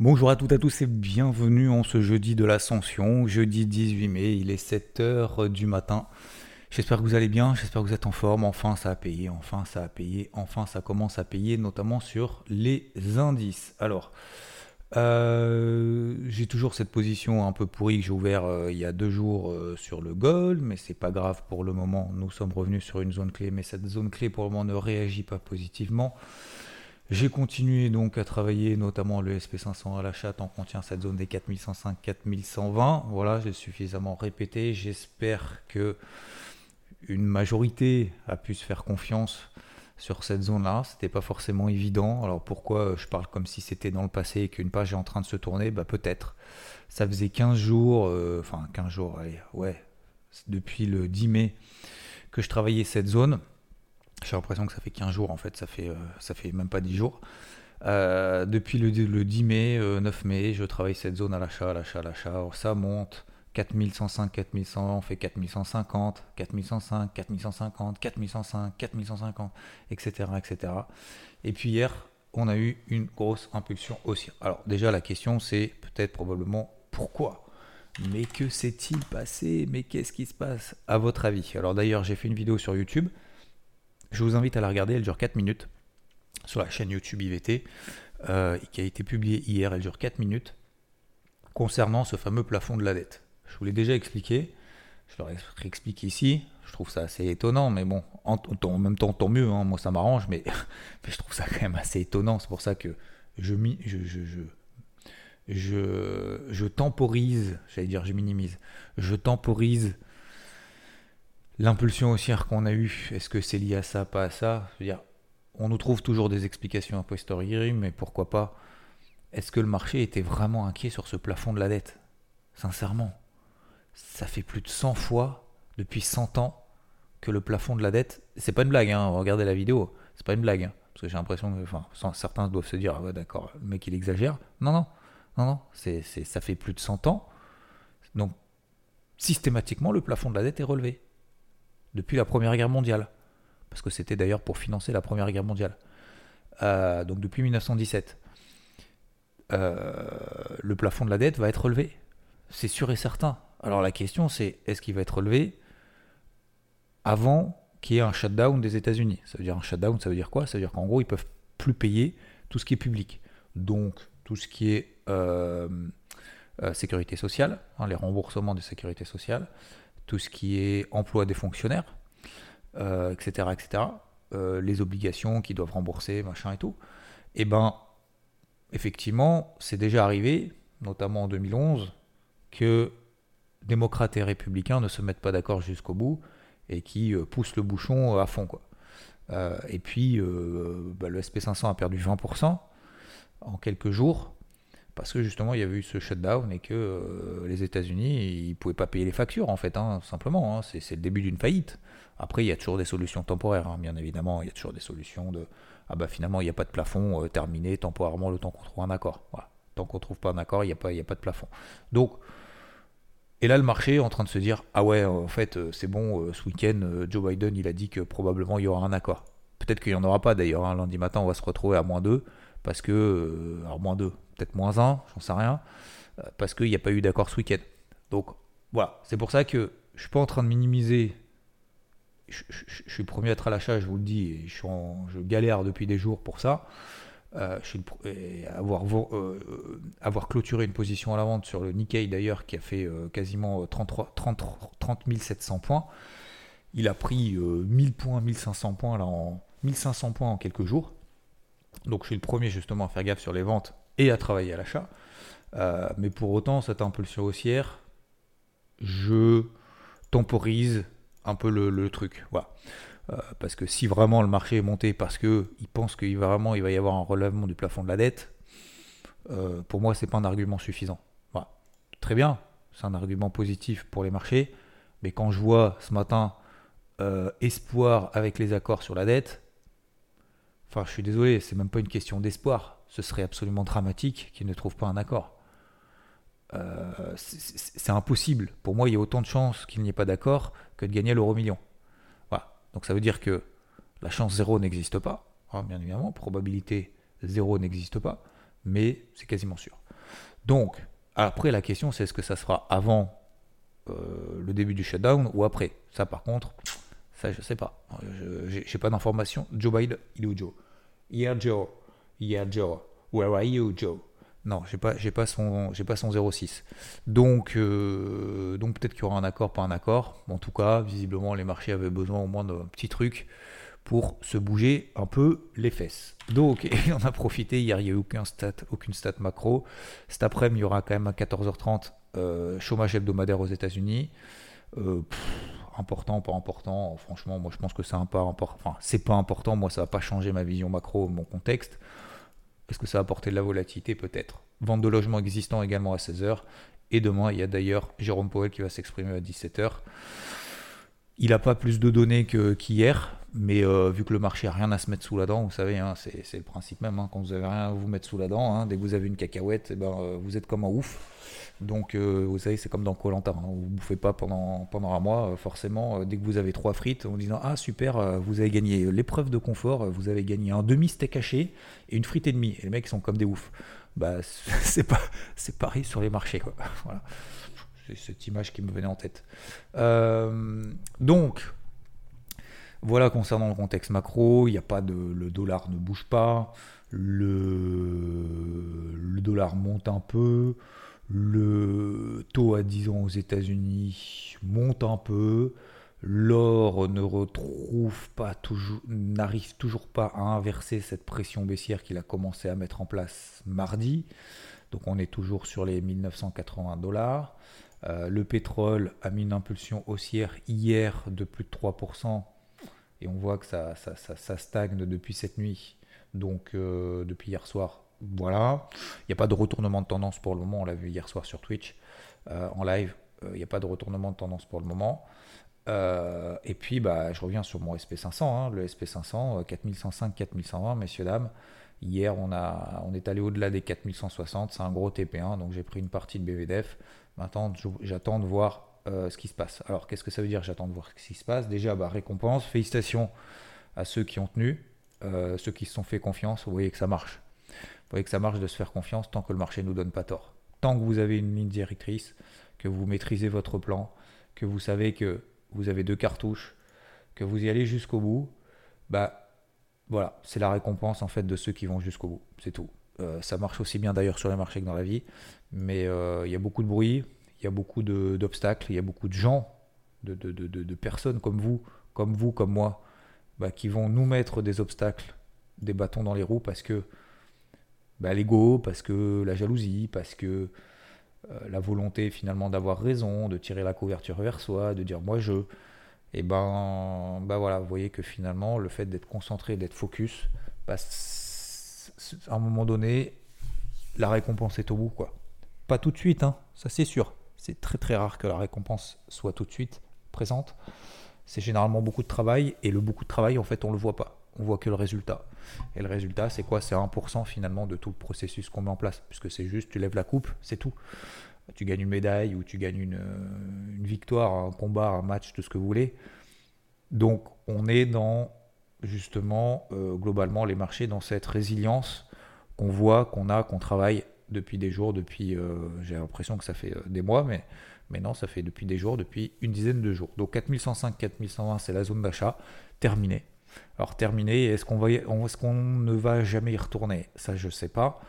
Bonjour à toutes et à tous et bienvenue en ce jeudi de l'Ascension, jeudi 18 mai, il est 7h du matin. J'espère que vous allez bien, j'espère que vous êtes en forme, enfin ça a payé, enfin ça a payé, enfin ça commence à payer, notamment sur les indices. Alors, euh, j'ai toujours cette position un peu pourrie que j'ai ouvert euh, il y a deux jours euh, sur le gold, mais c'est pas grave pour le moment, nous sommes revenus sur une zone clé, mais cette zone clé pour le moment ne réagit pas positivement. J'ai continué donc à travailler notamment le SP500 à l'achat tant qu'on tient cette zone des 4105-4120. Voilà, j'ai suffisamment répété. J'espère que une majorité a pu se faire confiance sur cette zone-là. C'était pas forcément évident. Alors pourquoi je parle comme si c'était dans le passé et qu'une page est en train de se tourner? Bah peut-être. Ça faisait 15 jours, euh, enfin 15 jours, allez, ouais, depuis le 10 mai que je travaillais cette zone. J'ai l'impression que ça fait 15 jours en fait, ça fait, euh, ça fait même pas 10 jours. Euh, depuis le, 10 mai, 9 euh, mai, je travaille cette zone à l'achat, à l'achat, à l'achat. Ça monte 4105, 4100, on fait 4150, 4105, 4150, 4105, 4150, etc., etc. Et puis hier, on a eu une grosse impulsion haussière. Alors déjà, la question c'est peut-être probablement pourquoi? Mais que s'est-il passé? Mais qu'est-ce qui se passe? À votre avis? Alors d'ailleurs, j'ai fait une vidéo sur YouTube je vous invite à la regarder, elle dure 4 minutes sur la chaîne YouTube IVT, euh, qui a été publiée hier, elle dure 4 minutes, concernant ce fameux plafond de la dette. Je vous l'ai déjà expliqué, je leur explique ici, je trouve ça assez étonnant, mais bon, en, même temps, tant mieux, hein, moi ça m'arrange, mais, je trouve ça quand même assez étonnant, c'est pour ça que je, je, temporise, j'allais dire je minimise, je temporise L'impulsion haussière qu'on a eue, est-ce que c'est lié à ça, pas à ça? On nous trouve toujours des explications a posteriori, mais pourquoi pas? Est-ce que le marché était vraiment inquiet sur ce plafond de la dette? Sincèrement, ça fait plus de 100 fois depuis 100 ans que le plafond de la dette, c'est pas une blague, hein, regardez la vidéo, c'est pas une blague, hein, parce que j'ai l'impression que certains doivent se dire, ah d'accord, le mec il exagère. Non, non, non, non, ça fait plus de 100 ans. Donc, systématiquement, le plafond de la dette est relevé depuis la Première Guerre mondiale. Parce que c'était d'ailleurs pour financer la Première Guerre mondiale. Euh, donc depuis 1917. Euh, le plafond de la dette va être relevé. C'est sûr et certain. Alors la question c'est est-ce qu'il va être relevé avant qu'il y ait un shutdown des États-Unis? Ça veut dire un shutdown, ça veut dire quoi? Ça veut dire qu'en gros ils peuvent plus payer tout ce qui est public. Donc tout ce qui est euh, sécurité sociale, hein, les remboursements de sécurité sociale, tout ce qui est emploi des fonctionnaires, etc., euh, etc., euh, les obligations qu'ils doivent rembourser, machin et tout, et eh ben, effectivement, c'est déjà arrivé, notamment en 2011, que démocrates et républicains ne se mettent pas d'accord jusqu'au bout et qui euh, poussent le bouchon à fond. Quoi. et puis, bah, le SP500 a perdu 20% en quelques jours parce que justement il y avait eu ce shutdown et que euh, les États-Unis ils pouvaient pas payer les factures en fait, hein, simplement. Hein. c'est, le début d'une faillite. Après il y a toujours des solutions temporaires, hein, bien évidemment. Il y a toujours des solutions de ah bah finalement il n'y a pas de plafond euh, terminé temporairement le temps qu'on trouve un accord. Tant qu'on trouve pas un accord, il n'y a pas de plafond. Donc et là, le marché est en train de se dire Ah ouais, en fait, euh, c'est bon, ce week-end, Joe Biden, il a dit que probablement il y aura un accord. Peut-être qu'il n'y en aura pas d'ailleurs. Lundi matin, on va se retrouver à moins 2 parce que, alors moins 2, peut-être moins 1, j'en sais rien, euh, parce qu'il n'y a pas eu d'accord ce week-end. Donc voilà, c'est pour ça que je suis pas en train de minimiser. Je, suis le premier à être à l'achat, je vous le dis, et je, suis je galère depuis des jours pour ça. Euh, je suis avoir, avoir clôturé une position à la vente sur le Nikkei d'ailleurs qui a fait quasiment 33, 30, 30 700 points. Il a pris 1000 points, 1500 points là en 1500 points en quelques jours. Donc je suis le premier justement à faire gaffe sur les ventes et à travailler à l'achat. Euh, mais pour autant, cette impulsion haussière, je temporise un peu le, truc. Voilà. Euh, parce que si vraiment le marché est monté parce qu'il pense qu'il va vraiment il va y avoir un relèvement du plafond de la dette, euh, pour moi, c'est pas un argument suffisant. Voilà. Très bien, c'est un argument positif pour les marchés, mais quand je vois ce matin espoir avec les accords sur la dette, Enfin, je suis désolé, c'est même pas une question d'espoir. Ce serait absolument dramatique qu'ils ne trouvent pas un accord. Euh, c'est impossible. Pour moi, il y a autant de chances qu'il n'y ait pas d'accord que de gagner l'euro million. Voilà. Donc ça veut dire que la chance zéro n'existe pas. Hein, bien évidemment, probabilité zéro n'existe pas, mais c'est quasiment sûr. Donc, après, la question, c'est est-ce que ça sera avant euh, le début du shutdown ou après? Ça, par contre, ça, je sais pas. Je n'ai pas d'informations. Joe Biden, il est où Joe? Yeah, Joe. Yeah, Joe. Where are you, Joe? Non, j'ai pas, j'ai pas son, j'ai pas son 06. Donc, euh, donc peut-être qu'il y aura un accord, pas un accord. En tout cas, visiblement, les marchés avaient besoin au moins d'un petit truc pour se bouger un peu les fesses. Donc, on a profité. Hier, il n'y a eu stat, aucune stat macro. Cet après-midi, il y aura quand même à 14h30 euh, chômage hebdomadaire aux États-Unis. Euh, important, pas important. Franchement, moi, je pense que c'est un pas important. Enfin, c'est pas important. Moi, ça va pas changer ma vision macro, mon contexte. Est-ce que ça va apporter de la volatilité? Peut-être. Vente de logements existants également à 16h. Et demain, il y a d'ailleurs Jérôme Powell qui va s'exprimer à 17h. Il n'a pas plus de données qu'hier, mais euh, vu que le marché n'a rien à se mettre sous la dent, vous savez, hein, c'est le principe même, hein, quand vous n'avez rien à vous mettre sous la dent, hein, dès que vous avez une cacahuète, eh ben, euh, vous êtes comme un ouf. Donc, euh, vous savez, c'est comme dans Colanta. Vous ne bouffez pas pendant, pendant un mois, forcément. dès que vous avez trois frites, en disant Ah, super, vous avez gagné l'épreuve de confort, vous avez gagné un demi-steak haché et une frite et demie. Et les mecs sont comme des oufs. Bah, c'est pas, pareil sur les marchés. Voilà cette image qui me venait en tête. Donc, voilà concernant le contexte macro, il n'y a pas de. Le dollar ne bouge pas, le, dollar monte un peu, le taux à 10 ans aux États-Unis monte un peu, l'or ne retrouve pas toujours, n'arrive toujours pas à inverser cette pression baissière qu'il a commencé à mettre en place mardi. Donc on est toujours sur les 1980 dollars. Euh, le pétrole a mis une impulsion haussière hier de plus de 3%, et on voit que ça, ça, stagne depuis cette nuit, donc euh, depuis hier soir. Voilà, il n'y a pas de retournement de tendance pour le moment, on l'a vu hier soir sur Twitch euh, en live, il n'y a pas de retournement de tendance pour le moment. et puis, bah, je reviens sur mon SP500, hein, le SP500, 4105, 4120, messieurs, dames. Hier, on, a, on est allé au-delà des 4160, c'est un gros TP1, donc j'ai pris une partie de BVDF. Maintenant, j'attends de voir euh, ce qui se passe. Alors, qu'est-ce que ça veut dire? J'attends de voir ce qui se passe. Déjà, bah, récompense, félicitations à ceux qui ont tenu, euh, ceux qui se sont fait confiance. Vous voyez que ça marche. Vous voyez que ça marche de se faire confiance tant que le marché ne nous donne pas tort. Tant que vous avez une ligne directrice, que vous maîtrisez votre plan, que vous savez que vous avez deux cartouches, que vous y allez jusqu'au bout, bah voilà, c'est la récompense en fait de ceux qui vont jusqu'au bout. C'est tout. Euh, ça marche aussi bien d'ailleurs sur les marchés que dans la vie. Mais euh, il y a beaucoup de bruit, il y a beaucoup d'obstacles, il y a beaucoup de gens, de, de, de, de, personnes comme vous, comme vous, comme moi, bah, qui vont nous mettre des obstacles, des bâtons dans les roues parce que bah, l'ego, parce que la jalousie, parce que euh, la volonté finalement d'avoir raison, de tirer la couverture vers soi, de dire moi je. Et ben, bah voilà, vous voyez que finalement le fait d'être concentré, d'être focus, bah, à un moment donné, la récompense est au bout quoi. Pas tout de suite, hein, ça c'est sûr. C'est très très rare que la récompense soit tout de suite présente. C'est généralement beaucoup de travail et le beaucoup de travail, en fait, on ne le voit pas. On voit que le résultat. Et le résultat, c'est quoi? C'est 1% finalement de tout le processus qu'on met en place. Puisque c'est juste, tu lèves la coupe, c'est tout. Tu gagnes une médaille ou tu gagnes une, euh, victoire, un combat, un match, tout ce que vous voulez. Donc, on est dans justement, euh, globalement, les marchés, dans cette résilience qu'on voit, qu'on a, qu'on travaille depuis des jours, depuis, euh, j'ai l'impression que ça fait euh, des mois, mais, mais non, ça fait depuis des jours, depuis une dizaine de jours. Donc 4105, 4120, c'est la zone d'achat, terminée. Alors terminé, est-ce qu'on va, est qu'on ne va jamais y retourner? Ça, je ne sais pas.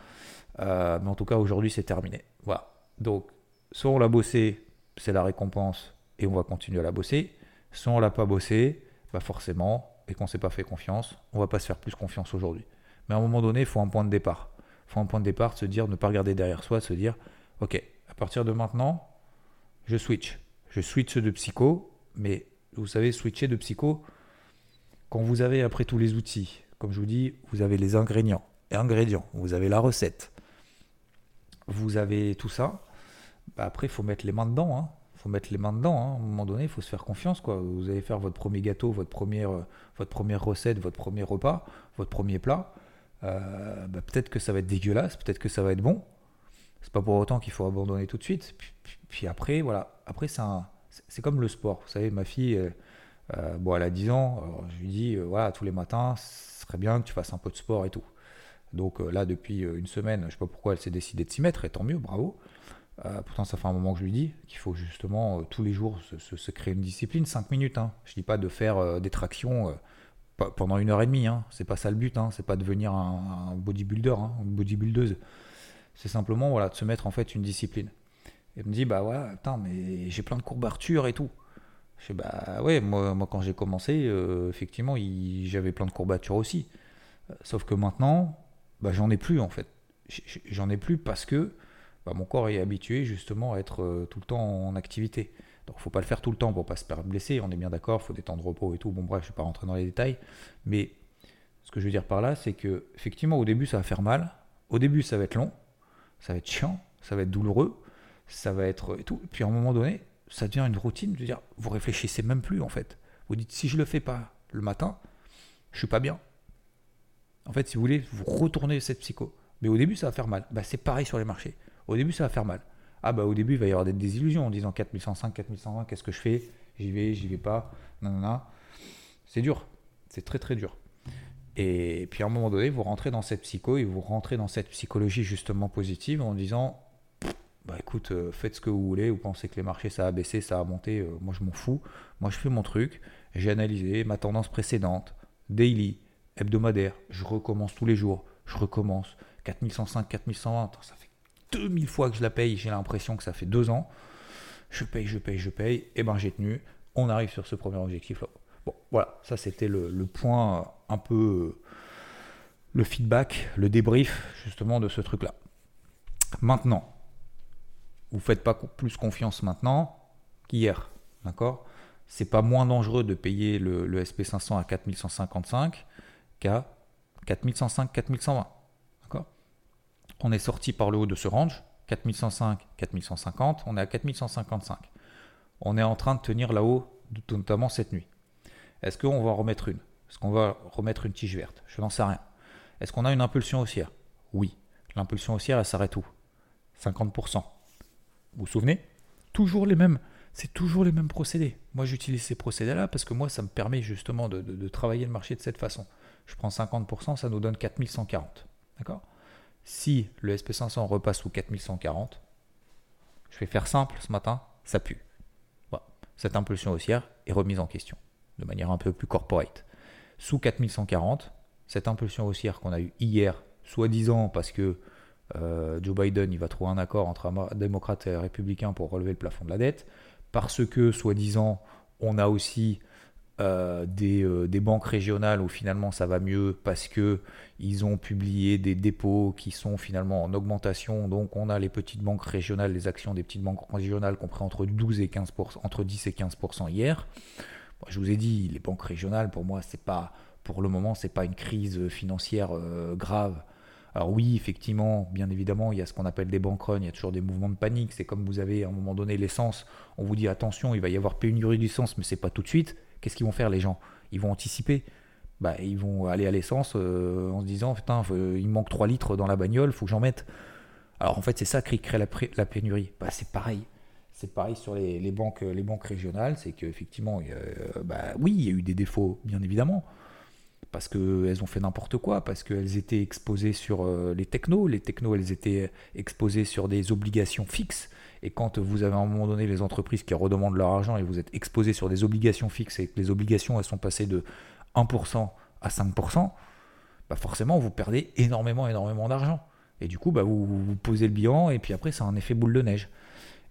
Euh, mais en tout cas, aujourd'hui, c'est terminé. Voilà. Donc, soit on l'a bossé, c'est la récompense, et on va continuer à la bosser. Soit on l'a pas bossé, bah forcément, et qu'on ne s'est pas fait confiance, on va pas se faire plus confiance aujourd'hui. Mais à un moment donné, il faut un point de départ faut un point de départ, se dire, ne pas regarder derrière soi, se dire, ok, à partir de maintenant, je switch. Je switch de psycho, mais vous savez, switcher de psycho, quand vous avez après tous les outils, comme je vous dis, vous avez les ingrédients, ingrédients vous avez la recette, vous avez tout ça, bah après, il faut mettre les mains dedans. Hein. faut mettre les mains dedans. Hein. À un moment donné, il faut se faire confiance. Quoi. Vous allez faire votre premier gâteau, votre première, votre première recette, votre premier repas, votre premier plat. Euh, bah, peut-être que ça va être dégueulasse, peut-être que ça va être bon. C'est pas pour autant qu'il faut abandonner tout de suite. Puis, après, voilà. Après, c'est comme le sport. Vous savez, ma fille, euh, bon, elle a 10 ans. je lui dis, euh, voilà, tous les matins, ce serait bien que tu fasses un peu de sport et tout. Donc là, depuis une semaine, je sais pas pourquoi elle s'est décidée de s'y mettre, et tant mieux, bravo. pourtant, ça fait un moment que je lui dis qu'il faut justement tous les jours se, créer une discipline, 5 minutes. Hein. Je dis pas de faire des tractions pendant une heure et demie. Hein. C'est pas ça le but. Hein. C'est pas devenir un, bodybuilder, hein, une bodybuildeuse. C'est simplement voilà, de se mettre en fait une discipline. Et me dit bah voilà, mais j'ai plein de courbatures et tout. Je bah ouais, moi, moi quand j'ai commencé, euh, effectivement, j'avais plein de courbatures aussi. Euh, sauf que maintenant, bah, j'en ai plus en fait. J'en ai plus parce que bah, mon corps est habitué justement à être euh, tout le temps en activité. Donc faut pas le faire tout le temps pour pas se blesser, on est bien d'accord, faut des temps de repos et tout. Bon bref, je vais pas rentrer dans les détails, mais ce que je veux dire par là, c'est que effectivement au début ça va faire mal, au début ça va être long, ça va être chiant, ça va être douloureux, ça va être et tout. Puis à un moment donné, ça devient une routine, de dire vous réfléchissez même plus en fait. Vous dites si je le fais pas le matin, je suis pas bien. En fait, si vous voulez, vous retournez cette psycho. Mais au début, ça va faire mal. Bah, c'est pareil sur les marchés. Au début, ça va faire mal. Ah bah au début, il va y avoir des désillusions en disant 4105, 4120, qu'est-ce que je fais? J'y vais, j'y vais pas, nanana. C'est dur, c'est très très dur. Et puis à un moment donné, vous rentrez dans cette psycho et vous rentrez dans cette psychologie justement positive en disant bah écoute, euh, faites ce que vous voulez, vous pensez que les marchés ça a baissé, ça a monté, euh, moi je m'en fous. Moi je fais mon truc, j'ai analysé ma tendance précédente, daily, hebdomadaire, je recommence tous les jours, je recommence. 4105, 4120, ça fait 2000 fois que je la paye, j'ai l'impression que ça fait deux ans. Je paye, je paye, je paye, et eh ben j'ai tenu. On arrive sur ce premier objectif là. Bon, voilà, ça c'était le, point un peu le feedback, le débrief justement de ce truc là. Maintenant, vous faites pas plus confiance maintenant qu'hier, d'accord? C'est pas moins dangereux de payer le, le SP500 à 4155 qu'à 4105, 4120 on est sorti par le haut de ce range, 4105, 4150, on est à 4155. On est en train de tenir là-haut, notamment cette nuit. Est-ce qu'on va remettre une? Est-ce qu'on va remettre une tige verte? Je n'en sais rien. Est-ce qu'on a une impulsion haussière? Oui. L'impulsion haussière, elle s'arrête où? 50%. Vous vous souvenez? Toujours les mêmes. C'est toujours les mêmes procédés. Moi, j'utilise ces procédés-là parce que moi, ça me permet justement de, de travailler le marché de cette façon. Je prends 50%, ça nous donne 4140. D'accord? Si le SP500 repasse sous 4140, je vais faire simple ce matin, ça pue. Cette impulsion haussière est remise en question, de manière un peu plus corporate. Sous 4140, cette impulsion haussière qu'on a eue hier, soi-disant parce que euh, Joe Biden va trouver un accord entre démocrates et républicains pour relever le plafond de la dette, parce que soi-disant on a aussi euh, euh, des, banques régionales où finalement ça va mieux parce que ils ont publié des dépôts qui sont finalement en augmentation. Donc on a les petites banques régionales, les actions des petites banques régionales compris entre 12 et 15 entre 10 et 15% hier. je vous ai dit, les banques régionales pour moi c'est pas pour le moment c'est pas une crise financière euh, grave. Alors oui, effectivement, bien évidemment, il y a ce qu'on appelle des bank runs, il y a toujours des mouvements de panique. C'est comme vous avez à un moment donné l'essence, on vous dit attention, il va y avoir pénurie d'essence, mais c'est pas tout de suite qu'est-ce qu'ils vont faire les gens? Ils vont anticiper. Bah, ils vont aller à l'essence euh, en se disant putain, il manque 3 litres dans la bagnole, faut que j'en mette. Alors en fait, c'est ça qui crée la, la pénurie. Bah, c'est pareil. C'est pareil sur les, banques, les banques régionales, c'est qu'effectivement, euh, bah, oui, il y a eu des défauts, bien évidemment, parce qu'elles ont fait n'importe quoi, parce qu'elles étaient exposées sur euh, les technos, les technos, elles étaient exposées sur des obligations fixes, et quand vous avez à un moment donné les entreprises qui redemandent leur argent et vous êtes exposé sur des obligations fixes et que les obligations elles sont passées de 1% à 5%, bah forcément vous perdez énormément, énormément d'argent. Et du coup, bah vous, vous posez le bilan et puis après, c'est un effet boule de neige.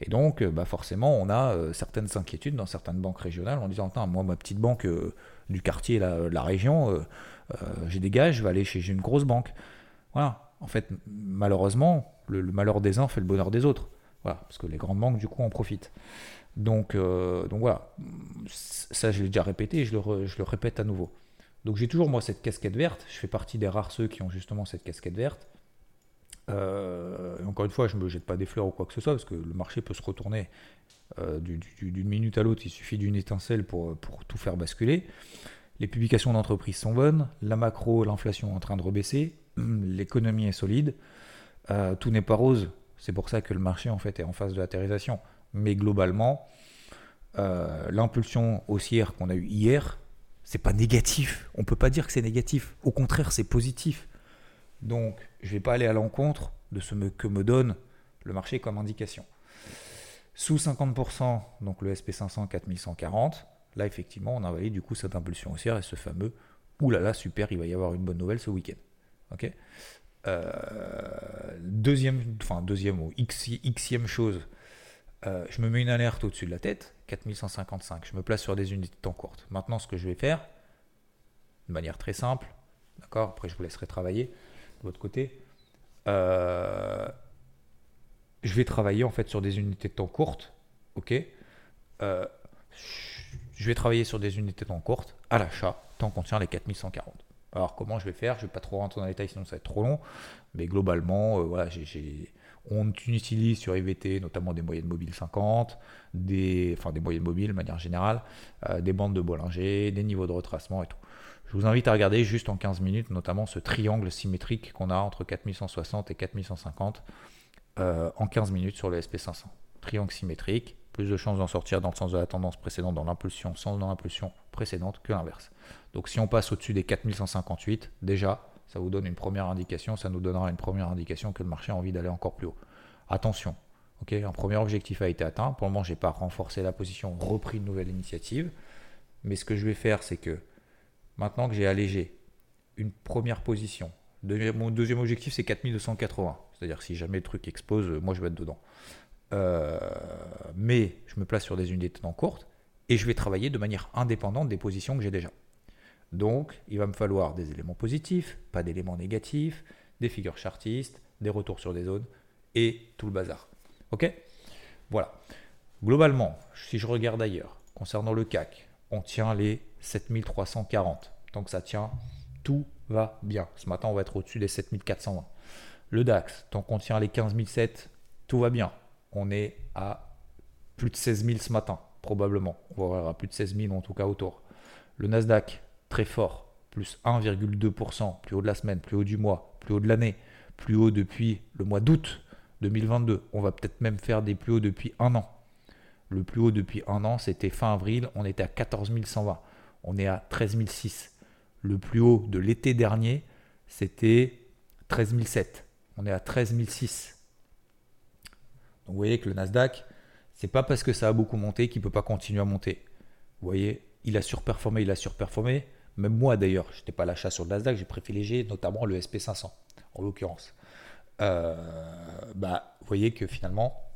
Et donc, bah forcément, on a euh, certaines inquiétudes dans certaines banques régionales en disant Moi, ma petite banque euh, du quartier, la, la région, euh, j'ai des gages, je vais aller chez une grosse banque. Voilà. En fait, malheureusement, le malheur des uns fait le bonheur des autres. Voilà, parce que les grandes banques, du coup, en profitent. Donc, euh, voilà, ça je l'ai déjà répété et je le, répète à nouveau. Donc j'ai toujours moi cette casquette verte, je fais partie des rares ceux qui ont justement cette casquette verte. Euh, encore une fois, je ne me jette pas des fleurs ou quoi que ce soit, parce que le marché peut se retourner euh, d'une minute à l'autre, il suffit d'une étincelle pour, pour tout faire basculer. Les publications d'entreprise sont bonnes, la macro, l'inflation est en train de rebaisser, l'économie est solide, tout n'est pas rose, c'est pour ça que le marché en fait est en phase de latérisation. Mais globalement, euh, l'impulsion haussière qu'on a eue hier, c'est pas négatif. On peut pas dire que c'est négatif. Au contraire, c'est positif. Donc, je vais pas aller à l'encontre de ce que me donne le marché comme indication. Sous 50%, donc le SP500 4140, là effectivement on a envoyé du coup cette impulsion haussière et ce fameux oulala super, il va y avoir une bonne nouvelle ce week-end. Ok? Deuxième, enfin deuxième ou chose, euh, je me mets une alerte au-dessus de la tête, 4155, je me place sur des unités de temps courtes. Maintenant ce que je vais faire, de manière très simple, d'accord, après je vous laisserai travailler de votre côté, euh, je vais travailler en fait sur des unités de temps courtes, ok euh, Je vais travailler sur des unités de temps courtes à l'achat, tant qu'on tient les 4140. Alors comment je vais faire? Je ne vais pas trop rentrer dans les détails sinon ça va être trop long, mais globalement, euh, on utilise sur IVT notamment des moyennes mobiles 50, des, enfin des moyennes mobiles de manière générale, euh, des bandes de Bollinger, des niveaux de retracement et tout. Je vous invite à regarder juste en 15 minutes, notamment ce triangle symétrique qu'on a entre 4160 et 4150 euh, en 15 minutes sur le SP500. Triangle symétrique, plus de chances d'en sortir dans le sens de la tendance précédente dans l'impulsion, sans dans l'impulsion précédente que l'inverse. Donc si on passe au-dessus des 4158, déjà, ça vous donne une première indication, ça nous donnera une première indication que le marché a envie d'aller encore plus haut. Attention, ok, un premier objectif a été atteint. Pour le moment, je n'ai pas renforcé la position, repris une nouvelle initiative. Mais ce que je vais faire, c'est que maintenant que j'ai allégé une première position, mon deuxième objectif, c'est 4280. C'est-à-dire si jamais le truc explose, moi je vais être dedans. Euh, mais je me place sur des unités de temps courtes et je vais travailler de manière indépendante des positions que j'ai déjà. Donc, il va me falloir des éléments positifs, pas d'éléments négatifs, des figures chartistes, des retours sur des zones et tout le bazar. Ok? Voilà. Globalement, si je regarde ailleurs, concernant le CAC, on tient les 7340. Donc ça tient, tout va bien. Ce matin, on va être au-dessus des 7420. Le DAX, tant qu'on tient les 15007, tout va bien. On est à plus de 16 000 ce matin, probablement. On va voir à plus de 16 000 en tout cas autour. Le Nasdaq, très fort, plus 1,2%, plus haut de la semaine, plus haut du mois, plus haut de l'année, plus haut depuis le mois d'août 2022. On va peut-être même faire des plus hauts depuis un an. Le plus haut depuis un an, c'était fin avril, on était à 14 120. On est à 13 006. Le plus haut de l'été dernier, c'était 13 007 on est à 13 006. Vous voyez que le Nasdaq, c'est pas parce que ça a beaucoup monté qu'il ne peut pas continuer à monter. Vous voyez, il a surperformé, il a surperformé. Même moi d'ailleurs, je n'étais pas à l'achat sur le Nasdaq, j'ai privilégié notamment le SP500 en l'occurrence. Euh, bah, vous voyez que finalement,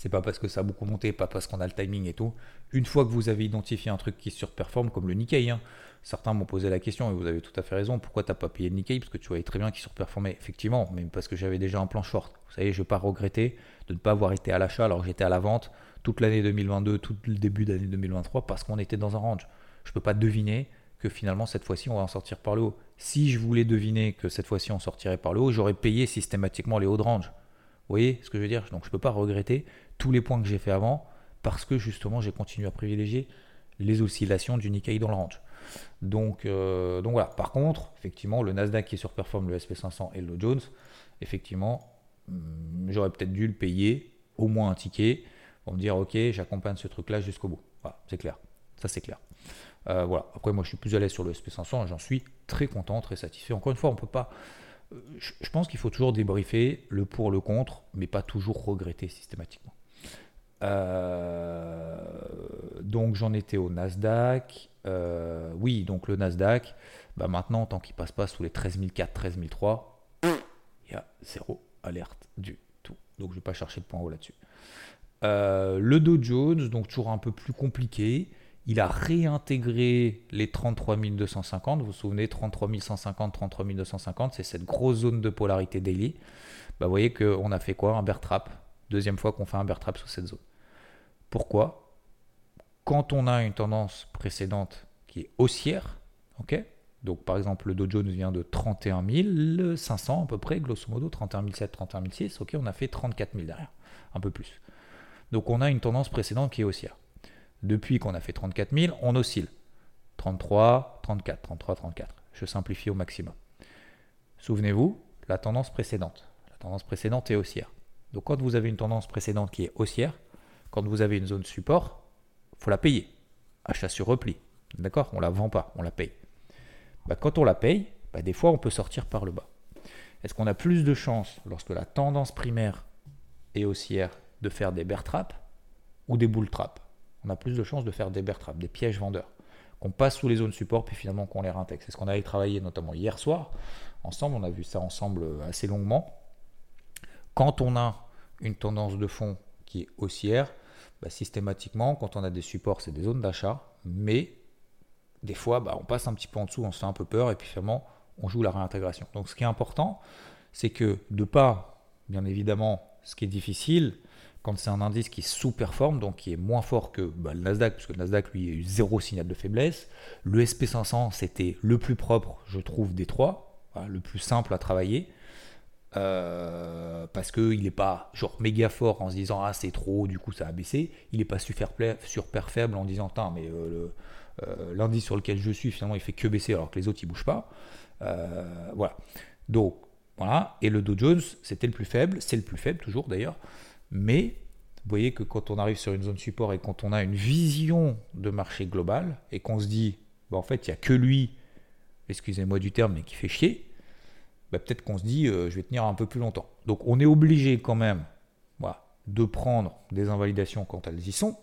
c'est pas parce que ça a beaucoup monté, pas parce qu'on a le timing et tout. Une fois que vous avez identifié un truc qui surperforme, comme le Nikkei, hein, certains m'ont posé la question, et vous avez tout à fait raison, pourquoi tu n'as pas payé le Nikkei? Parce que tu voyais très bien qu'il surperformait. Effectivement, mais parce que j'avais déjà un plan short. Vous savez, je ne vais pas regretter de ne pas avoir été à l'achat alors que j'étais à la vente toute l'année 2022, tout le début d'année 2023, parce qu'on était dans un range. Je peux pas deviner que finalement cette fois-ci on va en sortir par le haut. Si je voulais deviner que cette fois-ci on sortirait par le haut, j'aurais payé systématiquement les hauts de range. Vous voyez ce que je veux dire? Donc je ne peux pas regretter tous les points que j'ai fait avant parce que justement j'ai continué à privilégier les oscillations du Nikkei dans le range. Donc, euh, donc voilà. Par contre, effectivement, le Nasdaq qui surperforme le SP500 et le Dow Jones, effectivement, hmm, j'aurais peut-être dû le payer au moins un ticket pour me dire ok, j'accompagne ce truc-là jusqu'au bout. Voilà, c'est clair. Ça c'est clair. Euh, voilà. Après, moi, je suis plus à l'aise sur le SP500 j'en suis très content, très satisfait. Encore une fois, on peut pas. Euh, je pense qu'il faut toujours débriefer le pour, le contre, mais pas toujours regretter systématiquement. Euh, donc j'en étais au Nasdaq. Euh, oui, donc le Nasdaq, bah maintenant, tant qu'il passe pas sous les 13004, 13003, il y a zéro alerte du tout. Donc je vais pas chercher de point haut là-dessus. Euh, le Dow Jones, donc toujours un peu plus compliqué. Il a réintégré les 33 250. Vous vous souvenez, 33 150, 33 250, c'est cette grosse zone de polarité daily. Bah, vous voyez qu'on a fait quoi? Un bear trap. Deuxième fois qu'on fait un bear trap sous cette zone. Pourquoi Quand on a une tendance précédente qui est haussière, donc par exemple le Dow Jones vient de 31 500 à peu près, grosso modo 31 700, 31 600, ok on a fait 34 000 derrière, un peu plus. Donc on a une tendance précédente qui est haussière. Depuis qu'on a fait 34 000, on oscille. 33, 34, 33, 34. Je simplifie au maximum. Souvenez-vous, la tendance précédente. La tendance précédente est haussière. Donc quand vous avez une tendance précédente qui est haussière, quand vous avez une zone support, faut la payer. Achat sur repli. D'accord? On la vend pas, on la paye. Bah, quand on la paye, bah, des fois on peut sortir par le bas. Est-ce qu'on a plus de chances, lorsque la tendance primaire est haussière, de faire des bear traps ou des bull traps? On a plus de chances de faire des bear traps, des pièges vendeurs, qu'on passe sous les zones support, puis finalement qu'on les réintègre. C'est ce qu'on avait travaillé notamment hier soir ensemble, on a vu ça ensemble assez longuement. Quand on a une tendance de fond qui est haussière, bah, systématiquement, quand on a des supports, c'est des zones d'achat, mais des fois, bah, on passe un petit peu en dessous, on se fait un peu peur, et puis finalement, on joue la réintégration. Donc ce qui est important, c'est que de pas, bien évidemment, ce qui est difficile, quand c'est un indice qui sous-performe, donc qui est moins fort que bah, le Nasdaq, puisque le Nasdaq, lui, a eu zéro signal de faiblesse. Le SP500, c'était le plus propre, je trouve, des trois, le plus simple à travailler. Euh, parce qu'il n'est pas genre méga fort en se disant ah c'est trop du coup ça a baissé. Il n'est pas super, faible en disant mais euh, euh, l'indice sur lequel je suis finalement il fait que baisser alors que les autres ils bougent pas. Voilà. Donc voilà. Et le Dow Jones c'était le plus faible. C'est le plus faible toujours d'ailleurs. Mais vous voyez que quand on arrive sur une zone support et quand on a une vision de marché global et qu'on se dit bah, en fait il n'y a que lui excusez-moi du terme mais qui fait chier bah, peut-être qu'on se dit euh, je vais tenir un peu plus longtemps. Donc on est obligé quand même de prendre des invalidations quand elles y sont,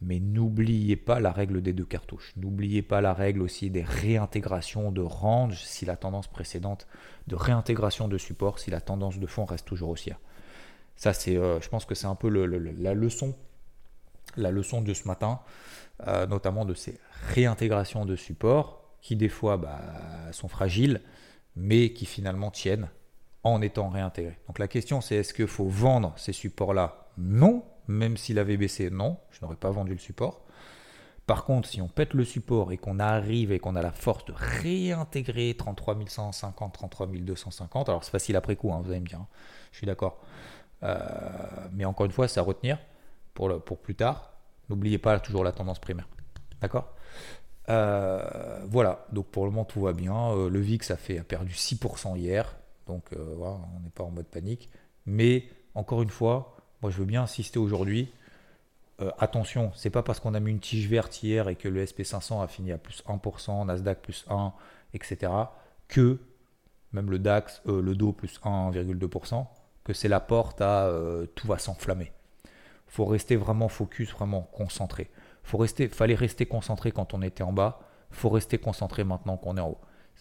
mais n'oubliez pas la règle des deux cartouches. N'oubliez pas la règle aussi des réintégrations de range si la tendance précédente, de réintégration de support si la tendance de fond reste toujours haussière. Ça, c'est, euh, je pense que c'est un peu la leçon, la leçon de ce matin, euh, notamment de ces réintégrations de support qui des fois bah, sont fragiles mais qui finalement tiennent en étant réintégrés. Donc la question c'est est-ce qu'il faut vendre ces supports-là Non, même s'il avait baissé, non, je n'aurais pas vendu le support. Par contre, si on pète le support et qu'on arrive et qu'on a la force de réintégrer 33 150, 33 250, alors c'est facile après coup, hein, vous allez me dire, hein. je suis d'accord. Euh, mais encore une fois, c'est à retenir pour, pour plus tard. N'oubliez pas toujours la tendance primaire. D'accord? Voilà, donc pour le moment tout va bien. Euh, le VIX a, fait, perdu 6% hier, donc euh, on n'est pas en mode panique. Mais encore une fois, moi je veux bien insister aujourd'hui. attention, c'est pas parce qu'on a mis une tige verte hier et que le SP500 a fini à plus 1%, Nasdaq plus 1, etc., que même le DAX, le DO plus 1,2%, que c'est la porte à tout va s'enflammer. faut rester vraiment focus, vraiment concentré. Faut rester, fallait rester concentré quand on était en bas. Faut rester concentré maintenant qu'on est en haut.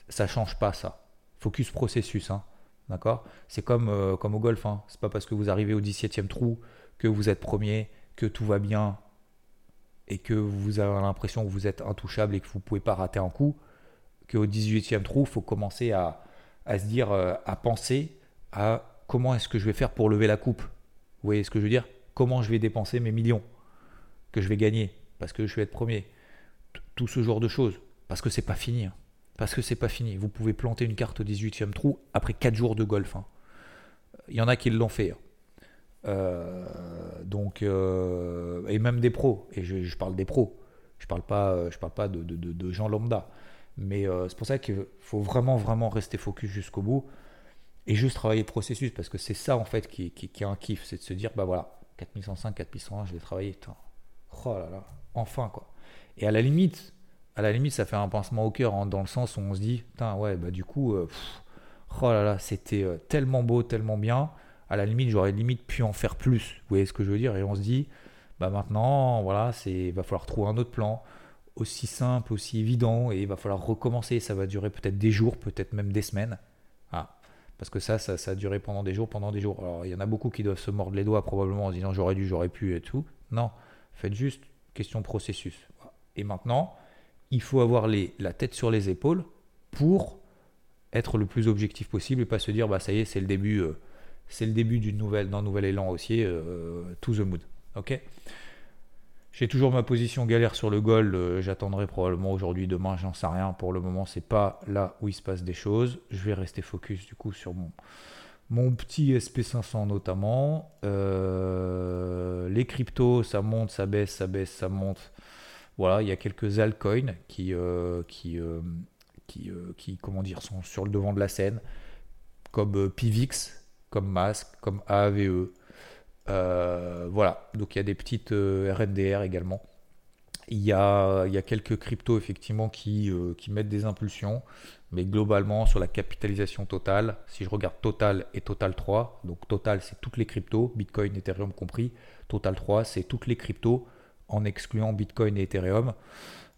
Ça change pas ça. Focus processus, hein. D'accord? C'est comme, euh, comme au golf. Hein. C'est pas parce que vous arrivez au 17e trou que vous êtes premier, que tout va bien et que vous avez l'impression que vous êtes intouchable et que vous pouvez pas rater un coup. Qu'au 18e trou, il faut commencer à, se dire, euh, à penser à comment est-ce que je vais faire pour lever la coupe. Vous voyez ce que je veux dire? Comment je vais dépenser mes millions que je vais gagner? Parce que je vais être premier. Tout ce genre de choses. Parce que c'est pas fini. Hein. Parce que c'est pas fini. Vous pouvez planter une carte au 18e trou après 4 jours de golf. Hein. Il y en a qui l'ont fait. Hein. Euh, donc, euh, et même des pros. Et je, parle des pros. Je parle pas, je parle pas de, gens lambda. Mais euh, c'est pour ça qu'il faut vraiment, vraiment rester focus jusqu'au bout et juste travailler le processus parce que c'est ça en fait qui, qui, qui est un kiff. C'est de se dire, bah voilà, 4105, 4101, je vais travailler. Oh là là enfin quoi. Et à la limite, à la limite, ça fait un pincement au cœur hein, dans le sens où on se dit, putain ouais, bah du coup, euh, oh là là, c'était euh, tellement beau, tellement bien. À la limite, j'aurais limite pu en faire plus. Vous voyez ce que je veux dire? Et on se dit, bah maintenant, voilà, c'est, va falloir trouver un autre plan aussi simple, aussi évident, et il va falloir recommencer. Ça va durer peut-être des jours, peut-être même des semaines. Ah. Parce que ça, ça, ça a duré pendant des jours, pendant des jours. Alors, il y en a beaucoup qui doivent se mordre les doigts probablement en disant j'aurais dû, j'aurais pu et tout. Non, faites juste question processus. Et maintenant, il faut avoir la tête sur les épaules pour être le plus objectif possible et pas se dire bah ça y est c'est le début euh, c'est le début d'une nouvelle d'un nouvel élan haussier euh, to the mood ok? J'ai toujours ma position galère sur le gold euh, j'attendrai probablement aujourd'hui demain j'en sais rien. Pour le moment c'est pas là où il se passe des choses. Je vais rester focus du coup sur mon mon petit SP500 notamment. Euh, les cryptos, ça monte, ça baisse, ça baisse, ça monte. Voilà, il y a quelques altcoins qui, euh, qui, euh, qui, qui, comment dire, sont sur le devant de la scène, comme Pivix, comme Mask, comme AAVE. voilà, donc il y a des petites RNDR également. Il y a, il y a quelques cryptos effectivement qui, qui mettent des impulsions, mais globalement sur la capitalisation totale, si je regarde Total et Total 3, donc Total c'est toutes les cryptos, Bitcoin, Ethereum compris, Total 3 c'est toutes les cryptos en excluant Bitcoin et Ethereum,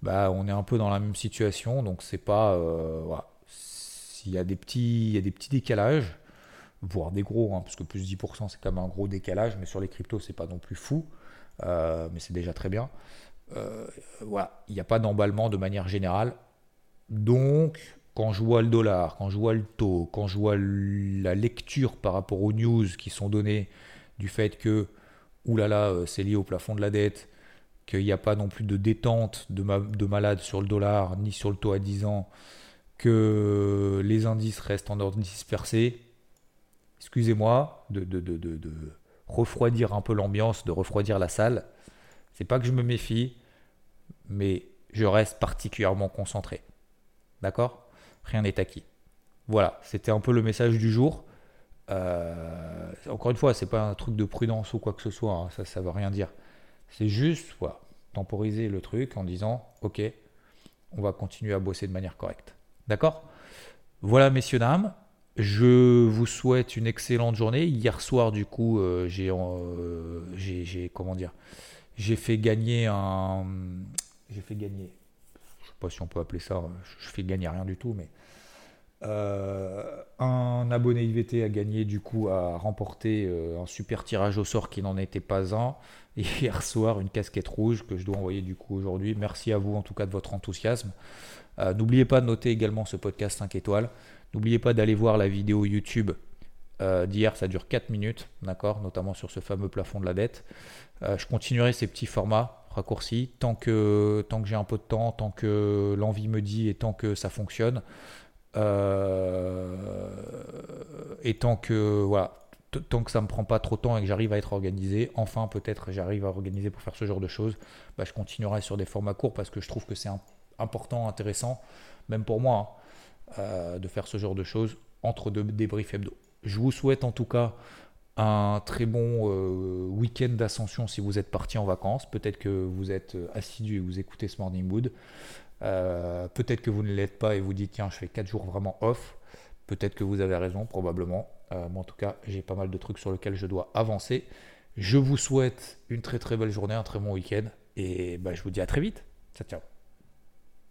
bah, on est un peu dans la même situation, donc c'est pas... Euh, voilà. S'il y a des petits, il y a des petits décalages, voire des gros, hein, parce que plus 10% c'est quand même un gros décalage, mais sur les cryptos c'est pas non plus fou, euh, mais c'est déjà très bien. Euh, voilà, il n'y a pas d'emballement de manière générale. Donc, quand je vois le dollar, quand je vois le taux, quand je vois la lecture par rapport aux news qui sont données du fait que, oulala, euh, c'est lié au plafond de la dette, qu'il n'y a pas non plus de détente de, de malade sur le dollar, ni sur le taux à 10 ans, que les indices restent en ordre dispersé, excusez-moi de, de, refroidir un peu l'ambiance, de refroidir la salle. C'est pas que je me méfie, mais je reste particulièrement concentré. D'accord? Rien n'est acquis. Voilà, c'était un peu le message du jour. Euh, encore une fois, c'est pas un truc de prudence ou quoi que ce soit, hein, ça, ça veut rien dire. C'est juste, voilà, temporiser le truc en disant, ok, on va continuer à bosser de manière correcte. D'accord? Voilà, messieurs, dames. Je vous souhaite une excellente journée. Hier soir, du coup, euh, euh, j'ai, comment dire, j'ai fait gagner un, j'ai fait gagner. Je sais pas si on peut appeler ça. Je fais gagner rien du tout, mais euh, un abonné IVT a gagné du coup a remporté un super tirage au sort qui n'en était pas un. Et hier soir, une casquette rouge que je dois envoyer du coup aujourd'hui. Merci à vous en tout cas de votre enthousiasme. N'oubliez pas de noter également ce podcast 5 étoiles. N'oubliez pas d'aller voir la vidéo YouTube euh, d'hier, ça dure 4 minutes, d'accord, notamment sur ce fameux plafond de la dette. Euh, je continuerai ces petits formats raccourcis tant que, tant que j'ai un peu de temps, tant que l'envie me dit et tant que ça fonctionne. Euh, et tant que voilà, tant que ça me prend pas trop de temps et que j'arrive à être organisé, enfin peut-être j'arrive à organiser pour faire ce genre de choses, bah, je continuerai sur des formats courts parce que je trouve que c'est important, intéressant, même pour moi. Hein. Euh, de faire ce genre de choses entre deux débriefs hebdo. Je vous souhaite en tout cas un très bon euh, week-end d'ascension si vous êtes parti en vacances. Peut-être que vous êtes assidu et vous écoutez ce Morning Mood. Euh, peut-être que vous ne l'êtes pas et vous dites tiens je fais 4 jours vraiment off. Peut-être que vous avez raison, probablement. mais en tout cas, j'ai pas mal de trucs sur lesquels je dois avancer. Je vous souhaite une très très belle journée, un très bon week-end. Et bah, je vous dis à très vite. Ciao, ciao.